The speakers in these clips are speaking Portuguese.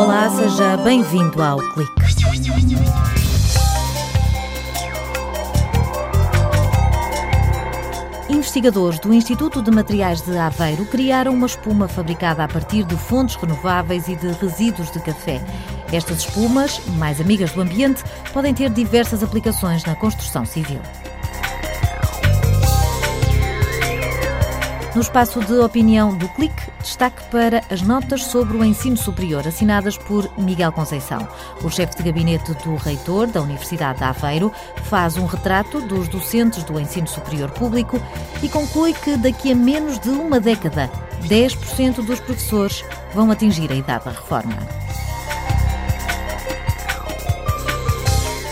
Olá, seja bem-vindo ao Clique. Investigadores do Instituto de Materiais de Aveiro criaram uma espuma fabricada a partir de fontes renováveis e de resíduos de café. Estas espumas, mais amigas do ambiente, podem ter diversas aplicações na construção civil. No espaço de opinião do Clique, destaque para as notas sobre o ensino superior assinadas por Miguel Conceição. O chefe de gabinete do reitor da Universidade de Aveiro faz um retrato dos docentes do ensino superior público e conclui que daqui a menos de uma década, 10% dos professores vão atingir a idade da reforma.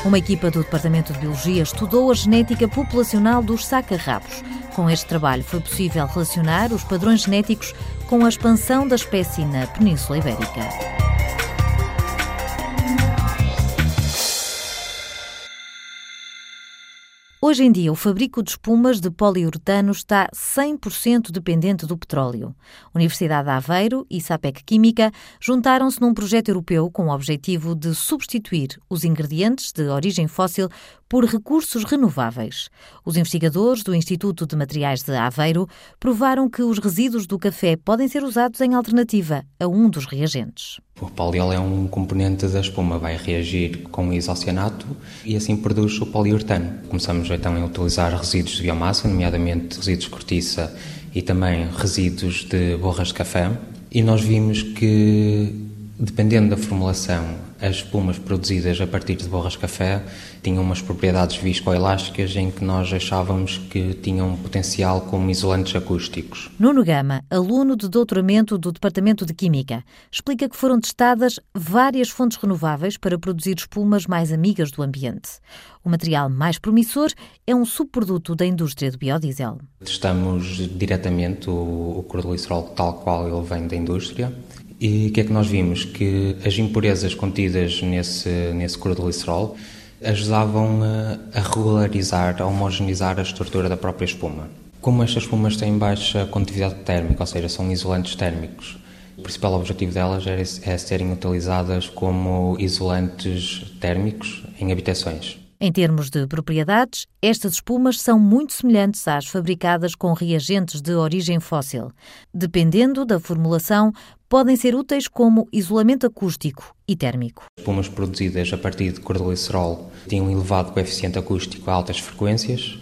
Uma equipa do Departamento de Biologia estudou a genética populacional dos sacarrabos. Com este trabalho foi possível relacionar os padrões genéticos com a expansão da espécie na Península Ibérica. Hoje em dia, o fabrico de espumas de poliuretano está 100% dependente do petróleo. Universidade de Aveiro e Sapec Química juntaram-se num projeto europeu com o objetivo de substituir os ingredientes de origem fóssil por recursos renováveis. Os investigadores do Instituto de Materiais de Aveiro provaram que os resíduos do café podem ser usados em alternativa a um dos reagentes. O poliol é um componente da espuma, vai reagir com o isocianato e assim produz o poliuretano. Começamos então a utilizar resíduos de biomassa, nomeadamente resíduos de cortiça e também resíduos de borras de café, e nós vimos que, dependendo da formulação as espumas produzidas a partir de borras de café tinham umas propriedades viscoelásticas em que nós achávamos que tinham potencial como isolantes acústicos. Nuno Gama, aluno de doutoramento do Departamento de Química, explica que foram testadas várias fontes renováveis para produzir espumas mais amigas do ambiente. O material mais promissor é um subproduto da indústria do biodiesel. Testamos diretamente o, o tal qual ele vem da indústria e o que é que nós vimos? Que as impurezas contidas nesse, nesse cloroglicerol ajudavam a, regularizar, a homogeneizar a estrutura da própria espuma. Como estas espumas têm baixa condutividade térmica, ou seja, são isolantes térmicos, o principal objetivo delas é, é serem utilizadas como isolantes térmicos em habitações. Em termos de propriedades, estas espumas são muito semelhantes às fabricadas com reagentes de origem fóssil. Dependendo da formulação, podem ser úteis como isolamento acústico e térmico. Espumas produzidas a partir de cordelicerol têm um elevado coeficiente acústico a altas frequências,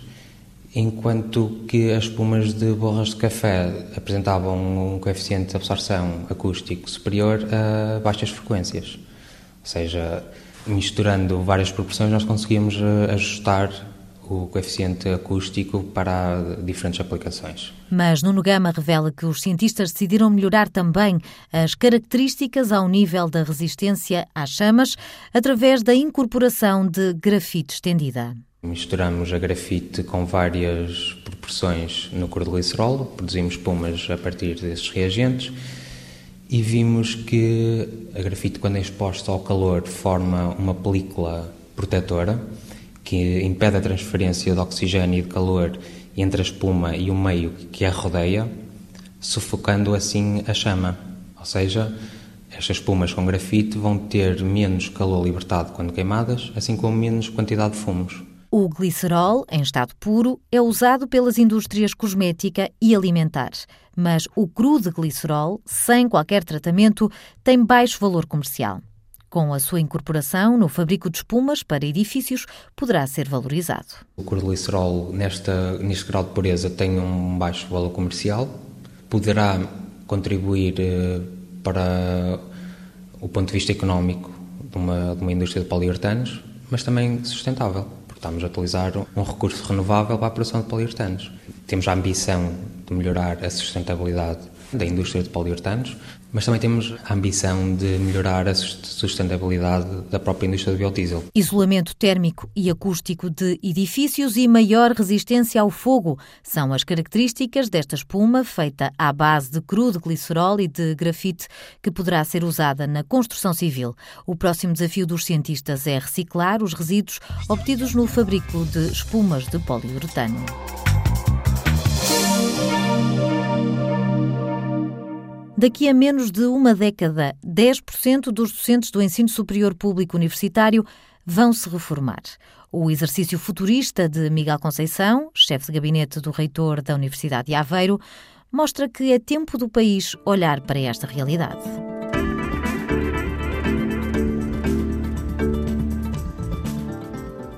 enquanto que as espumas de borras de café apresentavam um coeficiente de absorção acústico superior a baixas frequências. Ou seja, misturando várias proporções, nós conseguimos eh, ajustar o coeficiente acústico para diferentes aplicações. Mas Nuno Gama revela que os cientistas decidiram melhorar também as características ao nível da resistência às chamas através da incorporação de grafite estendida. Misturamos a grafite com várias proporções no cordelicerol, produzimos espumas a partir desses reagentes e vimos que a grafite, quando é exposta ao calor, forma uma película protetora que impede a transferência de oxigênio e de calor entre a espuma e o meio que a rodeia, sufocando assim a chama. Ou seja, estas espumas com grafite vão ter menos calor libertado quando queimadas, assim como menos quantidade de fumos. O glicerol, em estado puro, é usado pelas indústrias cosmética e alimentar, mas o cru de glicerol, sem qualquer tratamento, tem baixo valor comercial. Com a sua incorporação no fabrico de espumas para edifícios, poderá ser valorizado. O glicerol, nesta, neste grau de pureza, tem um baixo valor comercial, poderá contribuir eh, para o ponto de vista económico de uma, de uma indústria de poliuretanos, mas também sustentável estamos a utilizar um recurso renovável para a produção de poliuretanos. Temos a ambição de melhorar a sustentabilidade da indústria de poliuretanos, mas também temos a ambição de melhorar a sustentabilidade da própria indústria do biodiesel. Isolamento térmico e acústico de edifícios e maior resistência ao fogo são as características desta espuma feita à base de cru de glicerol e de grafite que poderá ser usada na construção civil. O próximo desafio dos cientistas é reciclar os resíduos obtidos no fabrico de espumas de poliuretano. Daqui a menos de uma década, 10% dos docentes do ensino superior público universitário vão se reformar. O exercício futurista de Miguel Conceição, chefe de gabinete do reitor da Universidade de Aveiro, mostra que é tempo do país olhar para esta realidade.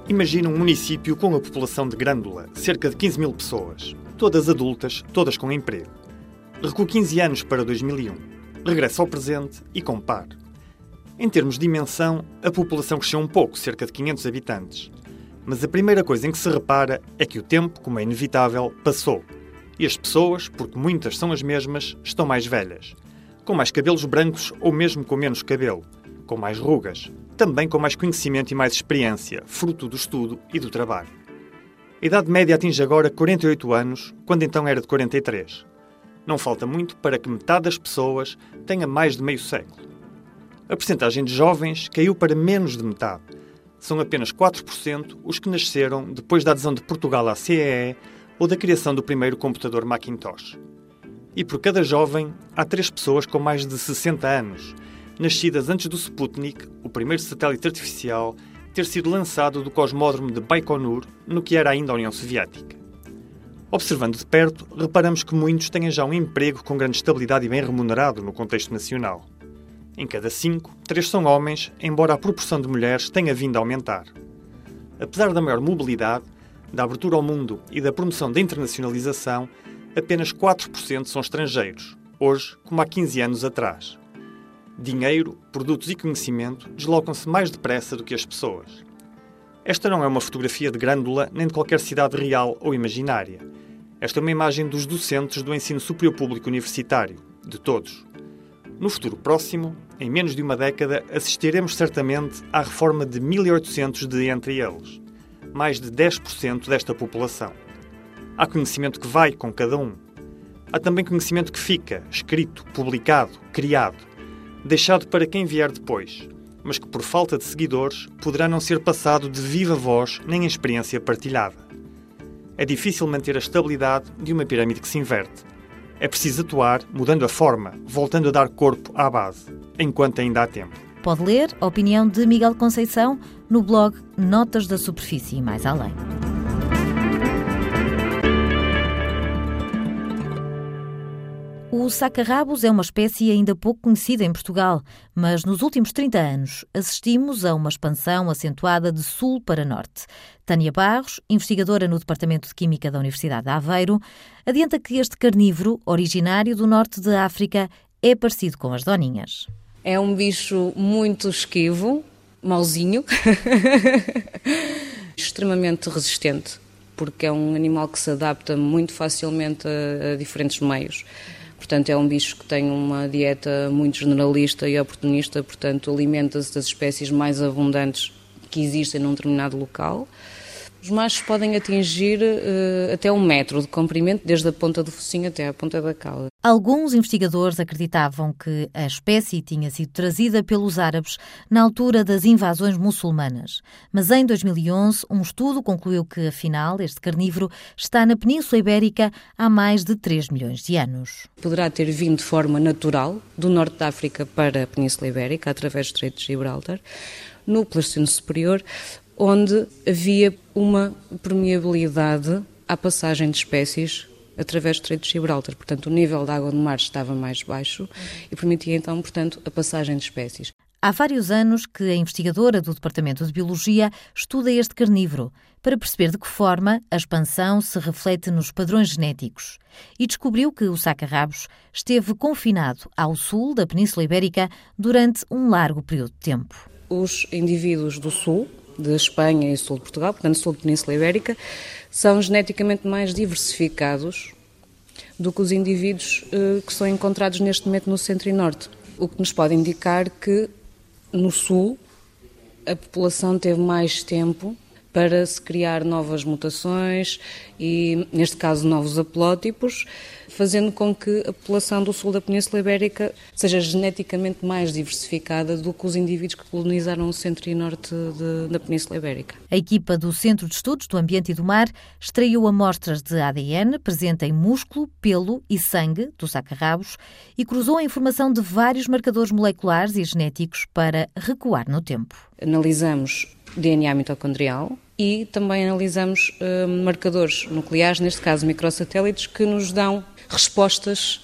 Imagina um município com a população de Grândola, cerca de 15 mil pessoas, todas adultas, todas com emprego. Recua 15 anos para 2001, regressa ao presente e compare. Em termos de dimensão, a população cresceu um pouco, cerca de 500 habitantes. Mas a primeira coisa em que se repara é que o tempo, como é inevitável, passou. E as pessoas, porque muitas são as mesmas, estão mais velhas. Com mais cabelos brancos ou mesmo com menos cabelo. Com mais rugas, também com mais conhecimento e mais experiência, fruto do estudo e do trabalho. A idade média atinge agora 48 anos, quando então era de 43. Não falta muito para que metade das pessoas tenha mais de meio século. A percentagem de jovens caiu para menos de metade. São apenas 4% os que nasceram depois da adesão de Portugal à CEE ou da criação do primeiro computador Macintosh. E por cada jovem, há três pessoas com mais de 60 anos, nascidas antes do Sputnik, o primeiro satélite artificial, ter sido lançado do cosmódromo de Baikonur, no que era ainda a União Soviética. Observando de perto, reparamos que muitos têm já um emprego com grande estabilidade e bem remunerado no contexto nacional. Em cada cinco, três são homens, embora a proporção de mulheres tenha vindo a aumentar. Apesar da maior mobilidade, da abertura ao mundo e da promoção da internacionalização, apenas 4% são estrangeiros, hoje como há 15 anos atrás dinheiro, produtos e conhecimento deslocam-se mais depressa do que as pessoas. Esta não é uma fotografia de Grândola nem de qualquer cidade real ou imaginária. Esta é uma imagem dos docentes do ensino superior público universitário, de todos. No futuro próximo, em menos de uma década, assistiremos certamente à reforma de 1800 de entre eles, mais de 10% desta população. Há conhecimento que vai com cada um. Há também conhecimento que fica, escrito, publicado, criado deixado para quem vier depois, mas que por falta de seguidores poderá não ser passado de viva voz nem em experiência partilhada. É difícil manter a estabilidade de uma pirâmide que se inverte. É preciso atuar mudando a forma, voltando a dar corpo à base, enquanto ainda há tempo. Pode ler a opinião de Miguel Conceição no blog Notas da Superfície e Mais Além. O saca-rabos é uma espécie ainda pouco conhecida em Portugal, mas nos últimos 30 anos assistimos a uma expansão acentuada de sul para norte. Tânia Barros, investigadora no Departamento de Química da Universidade de Aveiro, adianta que este carnívoro, originário do norte da África, é parecido com as doninhas. É um bicho muito esquivo, mauzinho, extremamente resistente, porque é um animal que se adapta muito facilmente a, a diferentes meios. Portanto, é um bicho que tem uma dieta muito generalista e oportunista, portanto, alimenta-se das espécies mais abundantes que existem num determinado local. Os machos podem atingir uh, até um metro de comprimento, desde a ponta do focinho até a ponta da cauda. Alguns investigadores acreditavam que a espécie tinha sido trazida pelos árabes na altura das invasões muçulmanas. Mas em 2011, um estudo concluiu que, afinal, este carnívoro está na Península Ibérica há mais de 3 milhões de anos. Poderá ter vindo de forma natural do norte da África para a Península Ibérica, através do Estreito de Gibraltar, no Pleistoceno Superior, onde havia uma permeabilidade à passagem de espécies através do Estreito de Gibraltar. Portanto, o nível da água do mar estava mais baixo e permitia então, portanto, a passagem de espécies. Há vários anos que a investigadora do Departamento de Biologia estuda este carnívoro para perceber de que forma a expansão se reflete nos padrões genéticos e descobriu que o saca-rabos esteve confinado ao sul da Península Ibérica durante um largo período de tempo. Os indivíduos do sul, de Espanha e sul de Portugal, portanto sul da Península Ibérica, são geneticamente mais diversificados do que os indivíduos eh, que são encontrados neste momento no centro e norte. O que nos pode indicar que no sul a população teve mais tempo para se criar novas mutações e, neste caso, novos haplótipos, fazendo com que a população do sul da Península Ibérica seja geneticamente mais diversificada do que os indivíduos que colonizaram o centro e norte de, da Península Ibérica. A equipa do Centro de Estudos do Ambiente e do Mar extraiu amostras de ADN presente em músculo, pelo e sangue dos sacarrabos e cruzou a informação de vários marcadores moleculares e genéticos para recuar no tempo. Analisamos DNA mitocondrial, e também analisamos uh, marcadores nucleares, neste caso microsatélites, que nos dão respostas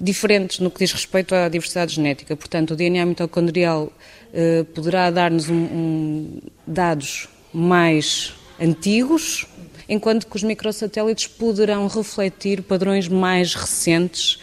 diferentes no que diz respeito à diversidade genética. Portanto, o DNA mitocondrial uh, poderá dar-nos um, um, dados mais antigos, enquanto que os microsatélites poderão refletir padrões mais recentes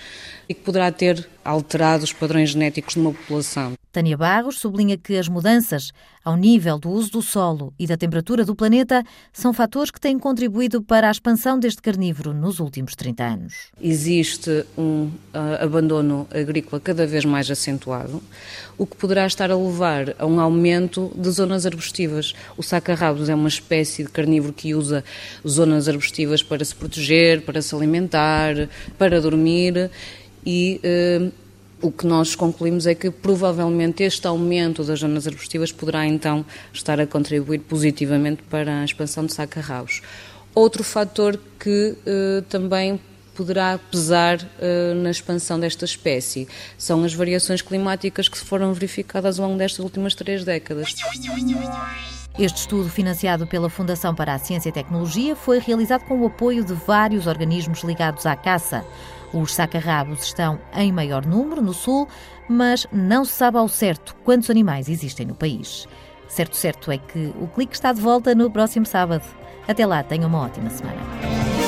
e que poderá ter alterado os padrões genéticos de uma população. Tânia Barros sublinha que as mudanças ao nível do uso do solo e da temperatura do planeta são fatores que têm contribuído para a expansão deste carnívoro nos últimos 30 anos. Existe um uh, abandono agrícola cada vez mais acentuado, o que poderá estar a levar a um aumento de zonas arbustivas. O sacarrabos é uma espécie de carnívoro que usa zonas arbustivas para se proteger, para se alimentar, para dormir e uh, o que nós concluímos é que provavelmente este aumento das zonas arbustivas poderá então estar a contribuir positivamente para a expansão de sacarraus. Outro fator que uh, também poderá pesar uh, na expansão desta espécie são as variações climáticas que se foram verificadas ao longo destas últimas três décadas. Este estudo, financiado pela Fundação para a Ciência e Tecnologia, foi realizado com o apoio de vários organismos ligados à caça. Os sacarrabos estão em maior número no sul, mas não se sabe ao certo quantos animais existem no país. Certo, certo é que o clique está de volta no próximo sábado. Até lá, tenha uma ótima semana.